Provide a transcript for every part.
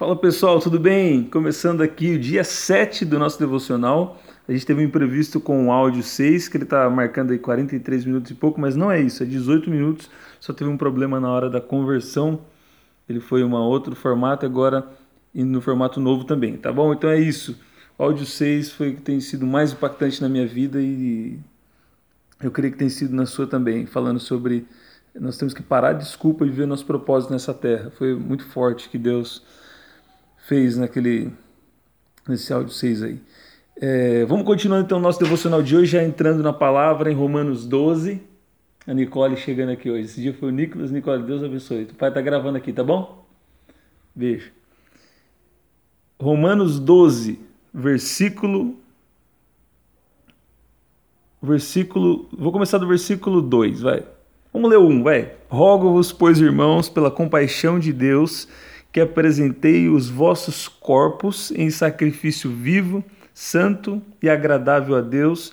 Fala pessoal, tudo bem? Começando aqui o dia 7 do nosso devocional. A gente teve um imprevisto com o áudio 6, que ele está marcando aí 43 minutos e pouco, mas não é isso, é 18 minutos. Só teve um problema na hora da conversão. Ele foi em outro formato, agora indo no formato novo também, tá bom? Então é isso. O áudio 6 foi o que tem sido mais impactante na minha vida e eu creio que tem sido na sua também, falando sobre nós temos que parar de desculpa e ver nosso propósito nessa terra. Foi muito forte que Deus fez naquele nesse áudio 6 aí. É, vamos continuando então o nosso devocional de hoje, já entrando na palavra em Romanos 12. A Nicole chegando aqui hoje. Esse dia foi o Nicolas. Nicole, Deus abençoe. O pai tá gravando aqui, tá bom? Beijo. Romanos 12, versículo. Versículo. Vou começar do versículo 2, vai. Vamos ler um, vai. Rogo-vos, pois, irmãos, pela compaixão de Deus que apresentei os vossos corpos em sacrifício vivo, santo e agradável a Deus,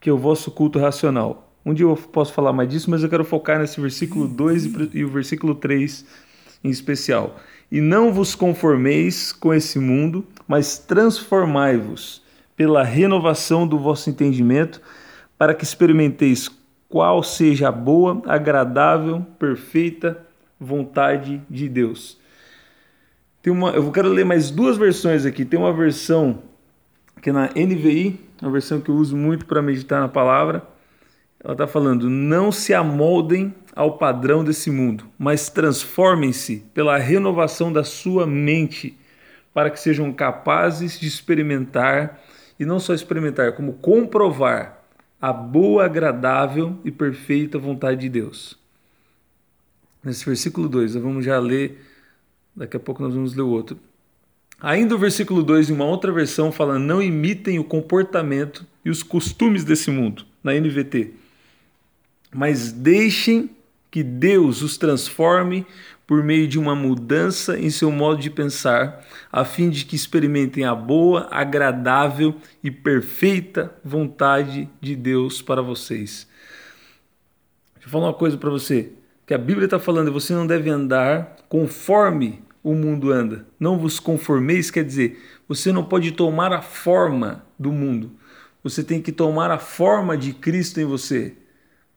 que é o vosso culto racional. Um dia eu posso falar mais disso, mas eu quero focar nesse versículo 2 e o versículo 3 em especial. E não vos conformeis com esse mundo, mas transformai-vos pela renovação do vosso entendimento, para que experimenteis qual seja a boa, agradável, perfeita vontade de Deus. Tem uma, eu quero ler mais duas versões aqui. Tem uma versão que é na NVI, uma versão que eu uso muito para meditar na palavra. Ela está falando: não se amoldem ao padrão desse mundo, mas transformem-se pela renovação da sua mente, para que sejam capazes de experimentar, e não só experimentar, como comprovar a boa, agradável e perfeita vontade de Deus. Nesse versículo 2, vamos já ler Daqui a pouco nós vamos ler o outro. Ainda o versículo 2, em uma outra versão, fala: Não imitem o comportamento e os costumes desse mundo, na NVT. Mas deixem que Deus os transforme por meio de uma mudança em seu modo de pensar, a fim de que experimentem a boa, agradável e perfeita vontade de Deus para vocês. Deixa eu falar uma coisa para você que a Bíblia está falando, você não deve andar conforme o mundo anda. Não vos conformeis, quer dizer, você não pode tomar a forma do mundo. Você tem que tomar a forma de Cristo em você.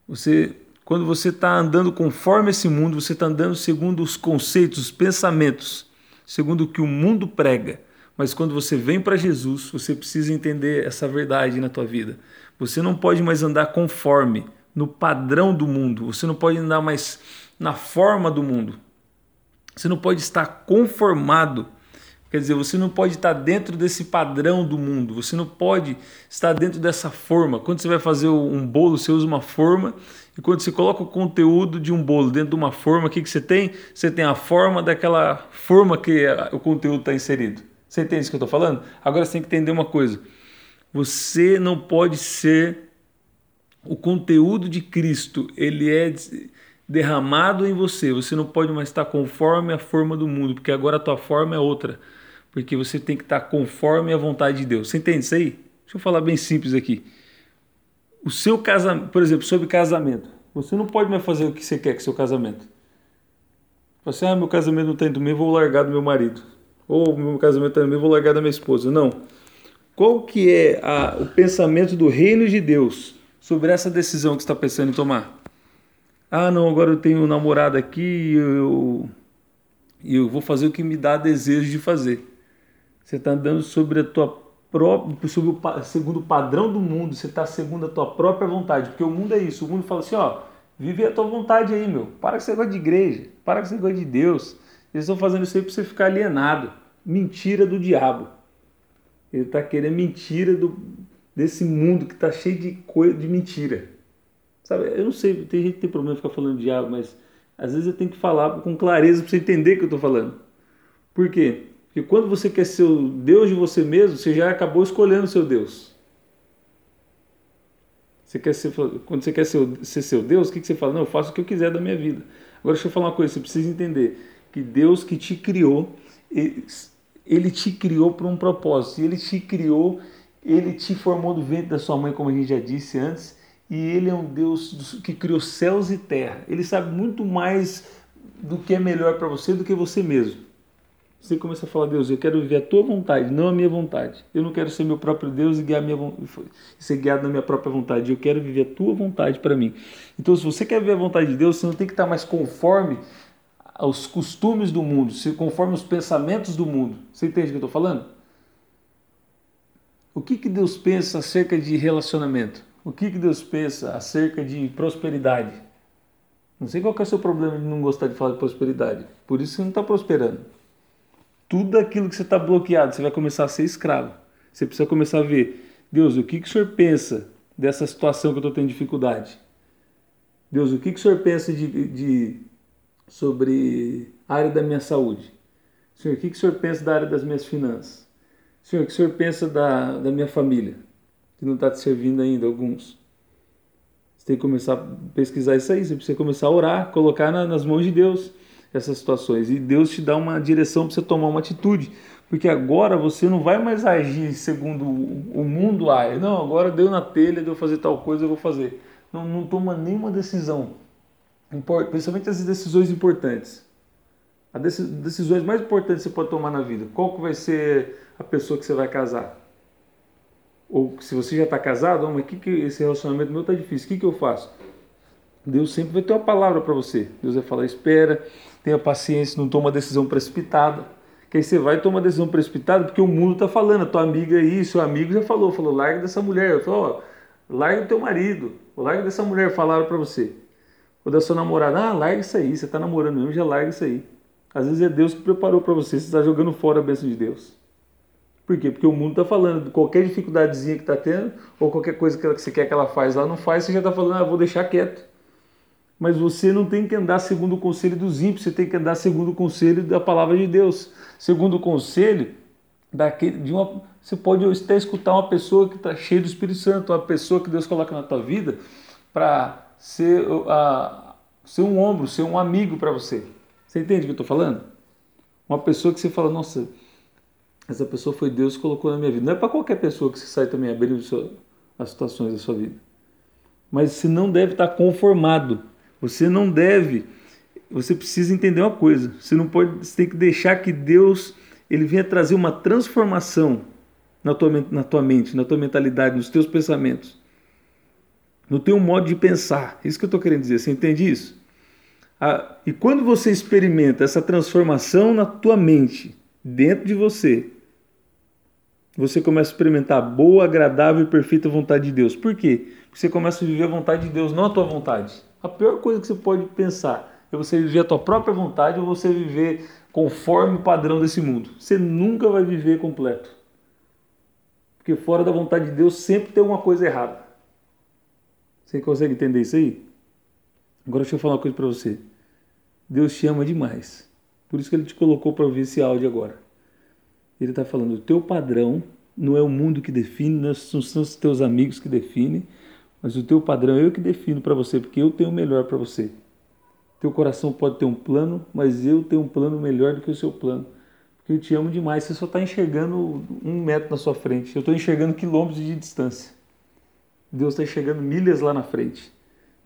Você, quando você está andando conforme esse mundo, você está andando segundo os conceitos, os pensamentos, segundo o que o mundo prega. Mas quando você vem para Jesus, você precisa entender essa verdade na tua vida. Você não pode mais andar conforme no padrão do mundo, você não pode andar mais na forma do mundo. Você não pode estar conformado. Quer dizer, você não pode estar dentro desse padrão do mundo, você não pode estar dentro dessa forma. Quando você vai fazer um bolo, você usa uma forma, e quando você coloca o conteúdo de um bolo dentro de uma forma, o que, que você tem? Você tem a forma daquela forma que o conteúdo está inserido. Você entende isso que eu estou falando? Agora você tem que entender uma coisa: você não pode ser o conteúdo de Cristo ele é derramado em você. Você não pode mais estar conforme a forma do mundo, porque agora a tua forma é outra. Porque você tem que estar conforme a vontade de Deus. Você entende isso aí? Deixa eu falar bem simples aqui. O seu casamento, por exemplo, sobre casamento. Você não pode mais fazer o que você quer com seu casamento. Você, ah, meu casamento não está indo bem, vou largar do meu marido. Ou meu casamento está indo bem, vou largar da minha esposa. Não. Qual que é a, o pensamento do reino de Deus sobre essa decisão que você está pensando em tomar. Ah, não, agora eu tenho um namorado aqui e eu, eu vou fazer o que me dá desejo de fazer. Você está andando sobre a tua própria, sobre o, segundo o padrão do mundo, você está segundo a tua própria vontade, porque o mundo é isso. O mundo fala assim, ó, vive a tua vontade aí, meu. Para com esse negócio de igreja, para com esse negócio de Deus. Eles estão fazendo isso aí para você ficar alienado. Mentira do diabo. Ele está querendo mentira do, desse mundo que está cheio de coisa de mentira. Sabe? Eu não sei, tem gente que tem problema de ficar falando diabo, mas às vezes eu tenho que falar com clareza para você entender o que eu estou falando. Por quê? Porque quando você quer ser o Deus de você mesmo, você já acabou escolhendo o seu Deus. Você quer ser, quando você quer ser, ser seu Deus, o que, que você fala? Não, eu faço o que eu quiser da minha vida. Agora deixa eu falar uma coisa, você precisa entender que Deus que te criou, ele, te criou para um propósito, ele te criou ele te formou do ventre da sua mãe, como a gente já disse antes, e ele é um Deus que criou céus e terra. Ele sabe muito mais do que é melhor para você do que você mesmo. Você começa a falar, Deus, eu quero viver a tua vontade, não a minha vontade. Eu não quero ser meu próprio Deus e guiar minha, ser guiado na minha própria vontade. Eu quero viver a tua vontade para mim. Então, se você quer viver a vontade de Deus, você não tem que estar mais conforme aos costumes do mundo, conforme os pensamentos do mundo. Você entende o que eu estou falando? O que, que Deus pensa acerca de relacionamento? O que, que Deus pensa acerca de prosperidade? Não sei qual é o seu problema de não gostar de falar de prosperidade. Por isso você não está prosperando. Tudo aquilo que você está bloqueado, você vai começar a ser escravo. Você precisa começar a ver, Deus, o que, que o Senhor pensa dessa situação que eu estou tendo dificuldade? Deus, o que, que o Senhor pensa de, de, sobre a área da minha saúde? Senhor, o que, que o Senhor pensa da área das minhas finanças? Senhor, o que o Senhor pensa da, da minha família, que não está te servindo ainda, alguns? Você tem que começar a pesquisar isso aí, você precisa começar a orar, colocar na, nas mãos de Deus essas situações. E Deus te dá uma direção para você tomar uma atitude. Porque agora você não vai mais agir segundo o mundo age. Não, agora deu na telha, deu fazer tal coisa, eu vou fazer. Não, não toma nenhuma decisão. Principalmente as decisões importantes. As decisões mais importantes que você pode tomar na vida. Qual que vai ser a pessoa que você vai casar? Ou se você já está casado, oh, mas que, que esse relacionamento meu está difícil, o que, que eu faço? Deus sempre vai ter uma palavra para você. Deus vai falar, espera, tenha paciência, não toma decisão precipitada. Que aí você vai tomar decisão precipitada porque o mundo está falando, a tua amiga aí, seu amigo já falou, falou, larga dessa mulher. Eu falo, ó, larga do teu marido, larga dessa mulher, falaram para você. Ou da sua namorada, ah, larga isso aí, você está namorando mesmo, já larga isso aí. Às vezes é Deus que preparou para você, você está jogando fora a bênção de Deus. Por quê? Porque o mundo está falando, qualquer dificuldadezinha que está tendo, ou qualquer coisa que você quer que ela faz lá, não faz, você já está falando, ah, vou deixar quieto. Mas você não tem que andar segundo o conselho dos ímpios, você tem que andar segundo o conselho da palavra de Deus. Segundo o conselho daquele, de uma. Você pode até escutar uma pessoa que está cheia do Espírito Santo, uma pessoa que Deus coloca na tua vida para ser, a, ser um ombro, ser um amigo para você. Você entende o que eu estou falando? Uma pessoa que você fala, nossa, essa pessoa foi Deus que colocou na minha vida. Não é para qualquer pessoa que você sai também abrindo as situações da sua vida. Mas você não deve estar conformado você não deve, você precisa entender uma coisa. Você não pode, você tem que deixar que Deus ele venha trazer uma transformação na tua, na tua mente, na tua mentalidade, nos teus pensamentos, no teu modo de pensar. Isso que eu estou querendo dizer. Você entende isso? Ah, e quando você experimenta essa transformação na tua mente, dentro de você, você começa a experimentar a boa, agradável e perfeita vontade de Deus. Por quê? Porque você começa a viver a vontade de Deus, não a tua vontade. A pior coisa que você pode pensar é você viver a tua própria vontade ou você viver conforme o padrão desse mundo. Você nunca vai viver completo. Porque fora da vontade de Deus sempre tem alguma coisa errada. Você consegue entender isso aí? Agora deixa eu falar uma coisa para você. Deus te ama demais. Por isso que ele te colocou para ouvir esse áudio agora. Ele está falando, o teu padrão não é o mundo que define, não são os teus amigos que definem, mas o teu padrão é eu que defino para você, porque eu tenho o melhor para você. Teu coração pode ter um plano, mas eu tenho um plano melhor do que o seu plano. Porque eu te amo demais. Você só está enxergando um metro na sua frente. Eu estou enxergando quilômetros de distância. Deus está enxergando milhas lá na frente.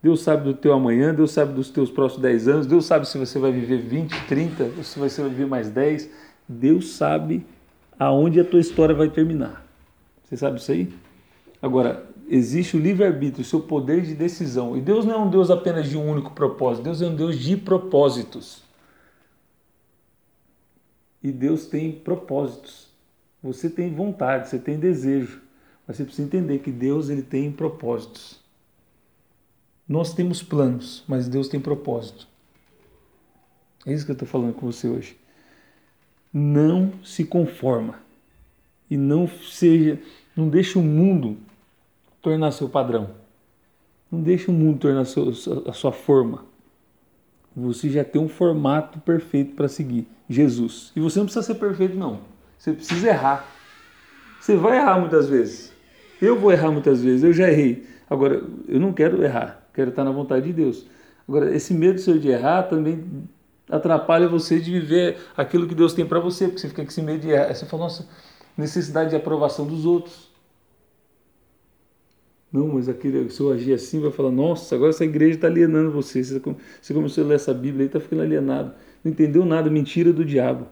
Deus sabe do teu amanhã, Deus sabe dos teus próximos 10 anos, Deus sabe se você vai viver 20, 30, ou se você vai viver mais 10. Deus sabe aonde a tua história vai terminar. Você sabe isso aí? Agora, existe o livre-arbítrio, o seu poder de decisão. E Deus não é um Deus apenas de um único propósito, Deus é um Deus de propósitos. E Deus tem propósitos. Você tem vontade, você tem desejo, mas você precisa entender que Deus ele tem propósitos. Nós temos planos, mas Deus tem propósito. É isso que eu estou falando com você hoje. Não se conforma e não seja, não deixe o mundo tornar seu padrão. Não deixe o mundo tornar a sua forma. Você já tem um formato perfeito para seguir, Jesus. E você não precisa ser perfeito, não. Você precisa errar. Você vai errar muitas vezes. Eu vou errar muitas vezes, eu já errei. Agora, eu não quero errar, quero estar na vontade de Deus. Agora, esse medo seu de errar também atrapalha você de viver aquilo que Deus tem para você, porque você fica com esse medo de errar. Você fala, nossa, necessidade de aprovação dos outros. Não, mas aquele, se eu agir assim, vai falar, nossa, agora essa igreja está alienando você. Você começou a ler essa Bíblia e está ficando alienado. Não entendeu nada, mentira do diabo.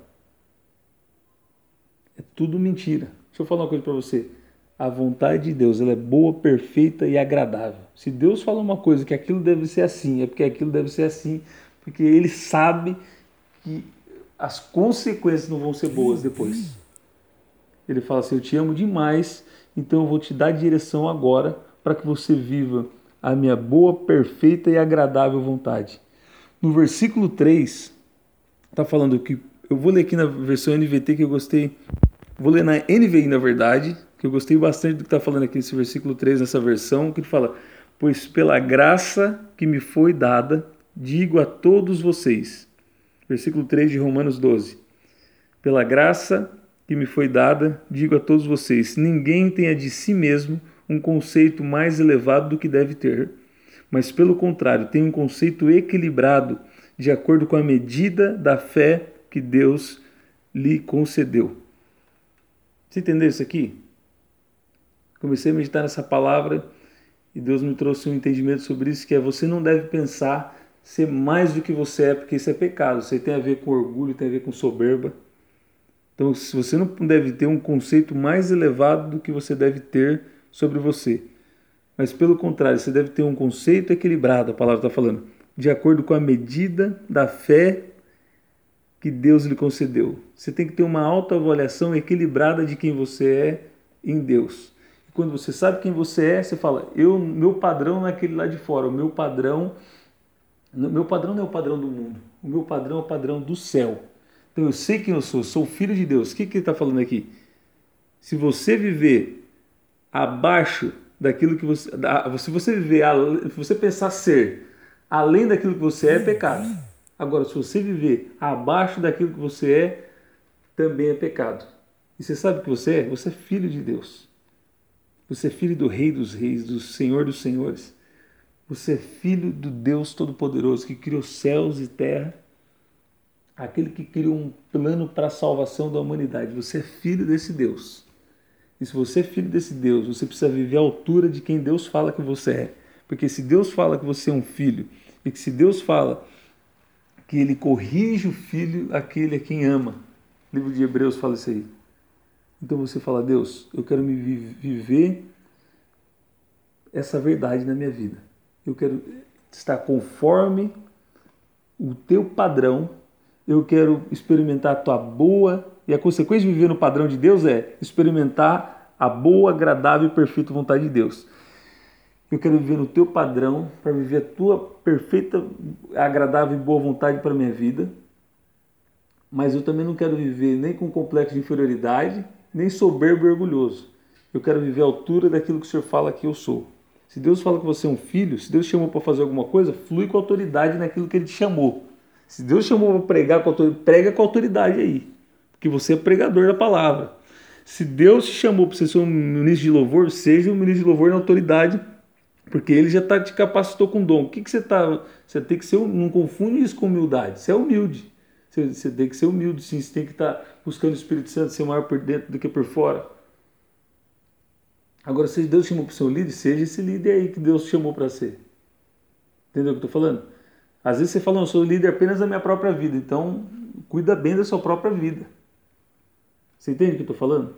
É tudo mentira. Deixa eu falar uma coisa para você. A vontade de Deus ela é boa, perfeita e agradável. Se Deus fala uma coisa que aquilo deve ser assim, é porque aquilo deve ser assim, porque Ele sabe que as consequências não vão ser boas depois. Ele fala assim: Eu te amo demais, então eu vou te dar direção agora para que você viva a minha boa, perfeita e agradável vontade. No versículo 3, está falando que. Eu vou ler aqui na versão NVT que eu gostei. Vou ler na NVI, na verdade, que eu gostei bastante do que está falando aqui nesse versículo 3, nessa versão, que ele fala: Pois pela graça que me foi dada, digo a todos vocês. Versículo 3 de Romanos 12. Pela graça que me foi dada, digo a todos vocês: ninguém tenha de si mesmo um conceito mais elevado do que deve ter, mas pelo contrário, tenha um conceito equilibrado, de acordo com a medida da fé que Deus lhe concedeu. Você entendeu isso aqui? Comecei a meditar nessa palavra e Deus me trouxe um entendimento sobre isso, que é você não deve pensar ser mais do que você é, porque isso é pecado. Isso tem a ver com orgulho, tem a ver com soberba. Então, se você não deve ter um conceito mais elevado do que você deve ter sobre você. Mas pelo contrário, você deve ter um conceito equilibrado, a palavra está falando, de acordo com a medida da fé que Deus lhe concedeu. Você tem que ter uma autoavaliação equilibrada de quem você é em Deus. E quando você sabe quem você é, você fala: "Eu, meu padrão não é aquele lá de fora, o meu padrão, meu padrão não é o padrão do mundo. O meu padrão é o padrão do céu. Então eu sei quem eu sou, sou filho de Deus. O que, que ele está falando aqui? Se você viver abaixo daquilo que você. Se você viver, se você pensar ser além daquilo que você é, é pecado. Agora, se você viver abaixo daquilo que você é, também é pecado. E você sabe o que você é? Você é filho de Deus. Você é filho do Rei dos Reis, do Senhor dos Senhores. Você é filho do Deus Todo-Poderoso que criou céus e terra aquele que criou um plano para a salvação da humanidade. Você é filho desse Deus. E se você é filho desse Deus, você precisa viver à altura de quem Deus fala que você é. Porque se Deus fala que você é um filho, e que se Deus fala que ele corrige o filho, aquele a quem ama. O livro de Hebreus fala isso aí. Então você fala, Deus, eu quero me viver essa verdade na minha vida. Eu quero estar conforme o teu padrão eu quero experimentar a tua boa, e a consequência de viver no padrão de Deus é experimentar a boa, agradável e perfeita vontade de Deus. Eu quero viver no teu padrão para viver a tua perfeita, agradável e boa vontade para a minha vida. Mas eu também não quero viver nem com complexo de inferioridade, nem soberbo e orgulhoso. Eu quero viver à altura daquilo que o Senhor fala que eu sou. Se Deus fala que você é um filho, se Deus chamou para fazer alguma coisa, flui com autoridade naquilo que Ele te chamou. Se Deus chamou para pregar prega com autoridade aí. Porque você é pregador da palavra. Se Deus te chamou para ser um ministro de louvor, seja um ministro de louvor na autoridade, porque ele já tá, te capacitou com dom. O que, que você está. Você tem que ser. Não confunde isso com humildade. Você é humilde. Você, você tem que ser humilde, sim. Você tem que estar tá buscando o Espírito Santo ser maior por dentro do que por fora. Agora, se Deus chamou para ser um líder, seja esse líder aí que Deus chamou para ser. Entendeu o que eu estou falando? Às vezes você fala, eu sou líder apenas da minha própria vida, então cuida bem da sua própria vida. Você entende o que eu estou falando?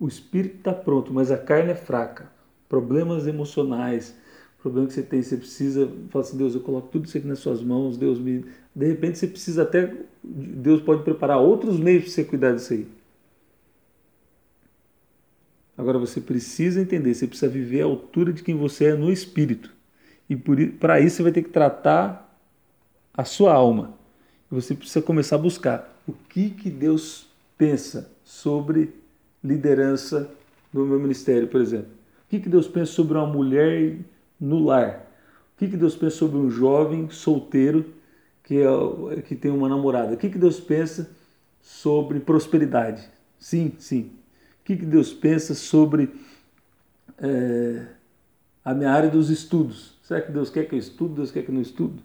O espírito está pronto, mas a carne é fraca. Problemas emocionais, problema que você tem, você precisa falar assim, Deus, eu coloco tudo isso aqui nas suas mãos, Deus me. De repente você precisa até. Deus pode preparar outros meios para você cuidar disso aí. Agora você precisa entender, você precisa viver à altura de quem você é no espírito. E para isso você vai ter que tratar a sua alma. Você precisa começar a buscar o que, que Deus pensa sobre liderança no meu ministério, por exemplo. O que, que Deus pensa sobre uma mulher no lar? O que, que Deus pensa sobre um jovem solteiro que, é, que tem uma namorada? O que, que Deus pensa sobre prosperidade? Sim, sim. Que, Deus pensa sobre é, a minha área dos estudos? Será que Deus quer que eu estude? Deus quer que eu não estude?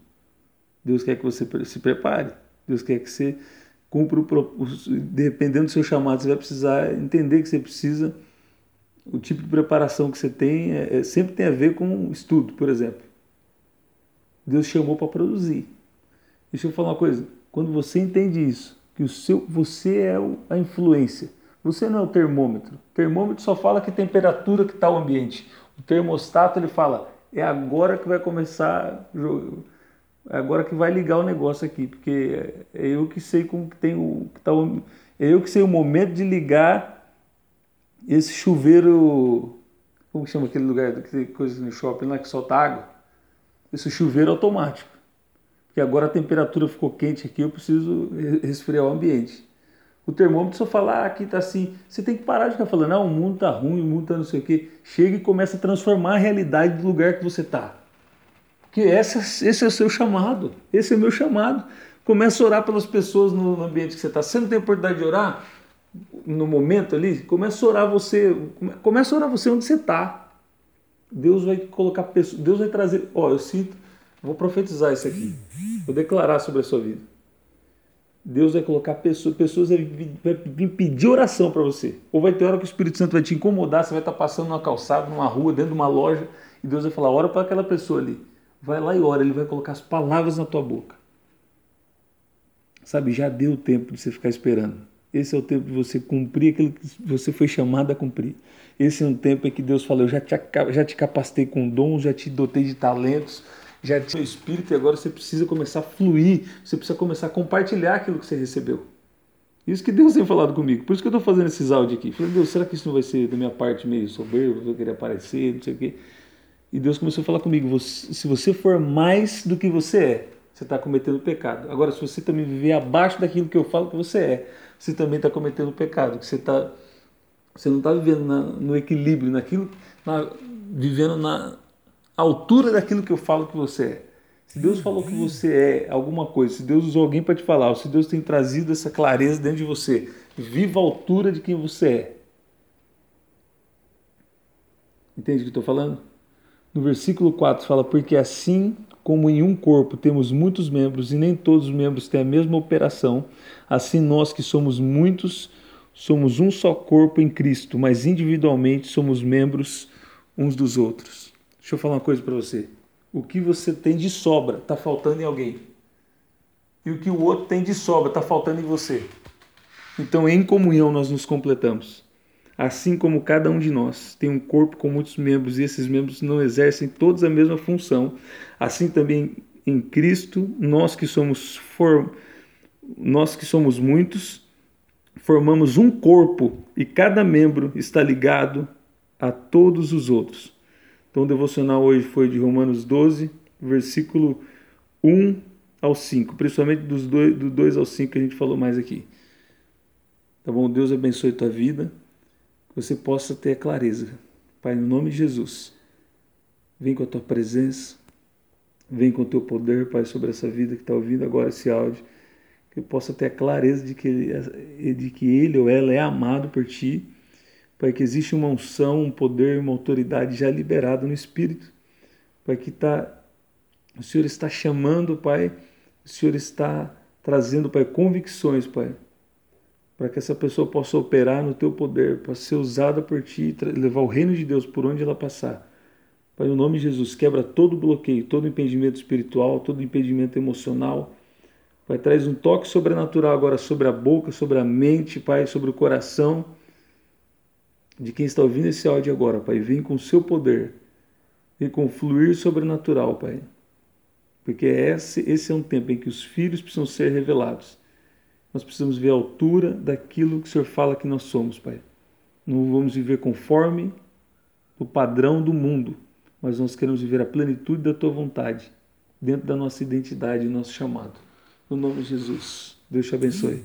Deus quer que você se prepare? Deus quer que você cumpra o dependendo do seu chamado, você vai precisar entender que você precisa o tipo de preparação que você tem é, é, sempre tem a ver com estudo, por exemplo. Deus chamou para produzir. Deixa eu falar uma coisa. Quando você entende isso, que o seu, você é a influência. Você não é o termômetro. O termômetro só fala que temperatura que está o ambiente. O termostato ele fala é agora que vai começar, é agora que vai ligar o negócio aqui, porque é eu que sei como que tem o que tá o, é eu que sei o momento de ligar esse chuveiro, como chama aquele lugar, que coisa no shopping lá que solta água, esse chuveiro automático. Porque agora a temperatura ficou quente aqui, eu preciso resfriar o ambiente. O termômetro só fala, ah, aqui tá assim. Você tem que parar de ficar falando, ah, o mundo tá ruim, o mundo tá não sei o quê. Chega e começa a transformar a realidade do lugar que você tá. Porque essa, esse é o seu chamado. Esse é o meu chamado. Começa a orar pelas pessoas no ambiente que você está. Você não tem oportunidade de orar no momento ali? Começa a orar você. Começa a orar você onde você está. Deus vai colocar pessoas. Deus vai trazer. Ó, eu sinto. Vou profetizar isso aqui. Vou declarar sobre a sua vida. Deus vai colocar pessoas, pessoas vai vir pedir oração para você. Ou vai ter hora que o Espírito Santo vai te incomodar, você vai estar passando numa calçada, numa rua, dentro de uma loja, e Deus vai falar: ora para aquela pessoa ali. Vai lá e ora, ele vai colocar as palavras na tua boca. Sabe, já deu o tempo de você ficar esperando. Esse é o tempo de você cumprir aquilo que você foi chamado a cumprir. Esse é um tempo em que Deus falou: eu já te, já te capacitei com dons, já te dotei de talentos, já tinha o Espírito e agora você precisa começar a fluir, você precisa começar a compartilhar aquilo que você recebeu. Isso que Deus tem falado comigo. Por isso que eu estou fazendo esses áudios aqui. Falei, Deus, será que isso não vai ser da minha parte meio soberbo, eu querer aparecer, não sei o quê. E Deus começou a falar comigo, você, se você for mais do que você é, você está cometendo pecado. Agora, se você também viver abaixo daquilo que eu falo que você é, você também está cometendo pecado. Que você, tá, você não está vivendo na, no equilíbrio, naquilo, na, vivendo na, altura daquilo que eu falo que você é. Se Deus falou que você é alguma coisa, se Deus usou alguém para te falar, ou se Deus tem trazido essa clareza dentro de você, viva a altura de quem você é. Entende o que estou falando? No versículo 4 fala: Porque assim como em um corpo temos muitos membros e nem todos os membros têm a mesma operação, assim nós que somos muitos somos um só corpo em Cristo, mas individualmente somos membros uns dos outros. Deixa eu falar uma coisa para você. O que você tem de sobra está faltando em alguém. E o que o outro tem de sobra está faltando em você. Então, em comunhão, nós nos completamos. Assim como cada um de nós tem um corpo com muitos membros e esses membros não exercem todos a mesma função, assim também em Cristo, nós que somos for... nós que somos muitos, formamos um corpo e cada membro está ligado a todos os outros. Então, o devocional hoje foi de Romanos 12, versículo 1 ao 5, principalmente dos dois, do 2 ao 5 que a gente falou mais aqui. Tá bom? Deus abençoe tua vida, que você possa ter a clareza. Pai, no nome de Jesus, vem com a tua presença, vem com o teu poder, Pai, sobre essa vida que está ouvindo agora esse áudio, que eu possa ter a clareza de que ele, de que ele ou ela é amado por ti Pai, que existe uma unção, um poder, uma autoridade já liberado no Espírito. Pai, que tá, o Senhor está chamando, Pai, o Senhor está trazendo, Pai, convicções, Pai, para que essa pessoa possa operar no Teu poder, para ser usada por Ti, levar o reino de Deus por onde ela passar. Pai, no nome de Jesus, quebra todo bloqueio, todo impedimento espiritual, todo impedimento emocional. Pai, traz um toque sobrenatural agora sobre a boca, sobre a mente, Pai, sobre o coração de quem está ouvindo esse áudio agora, Pai. Vem com o seu poder, vem com fluir sobrenatural, Pai. Porque esse, esse é um tempo em que os filhos precisam ser revelados. Nós precisamos ver a altura daquilo que o Senhor fala que nós somos, Pai. Não vamos viver conforme o padrão do mundo, mas nós queremos viver a plenitude da Tua vontade, dentro da nossa identidade e nosso chamado. No nome de Jesus. Deus te abençoe.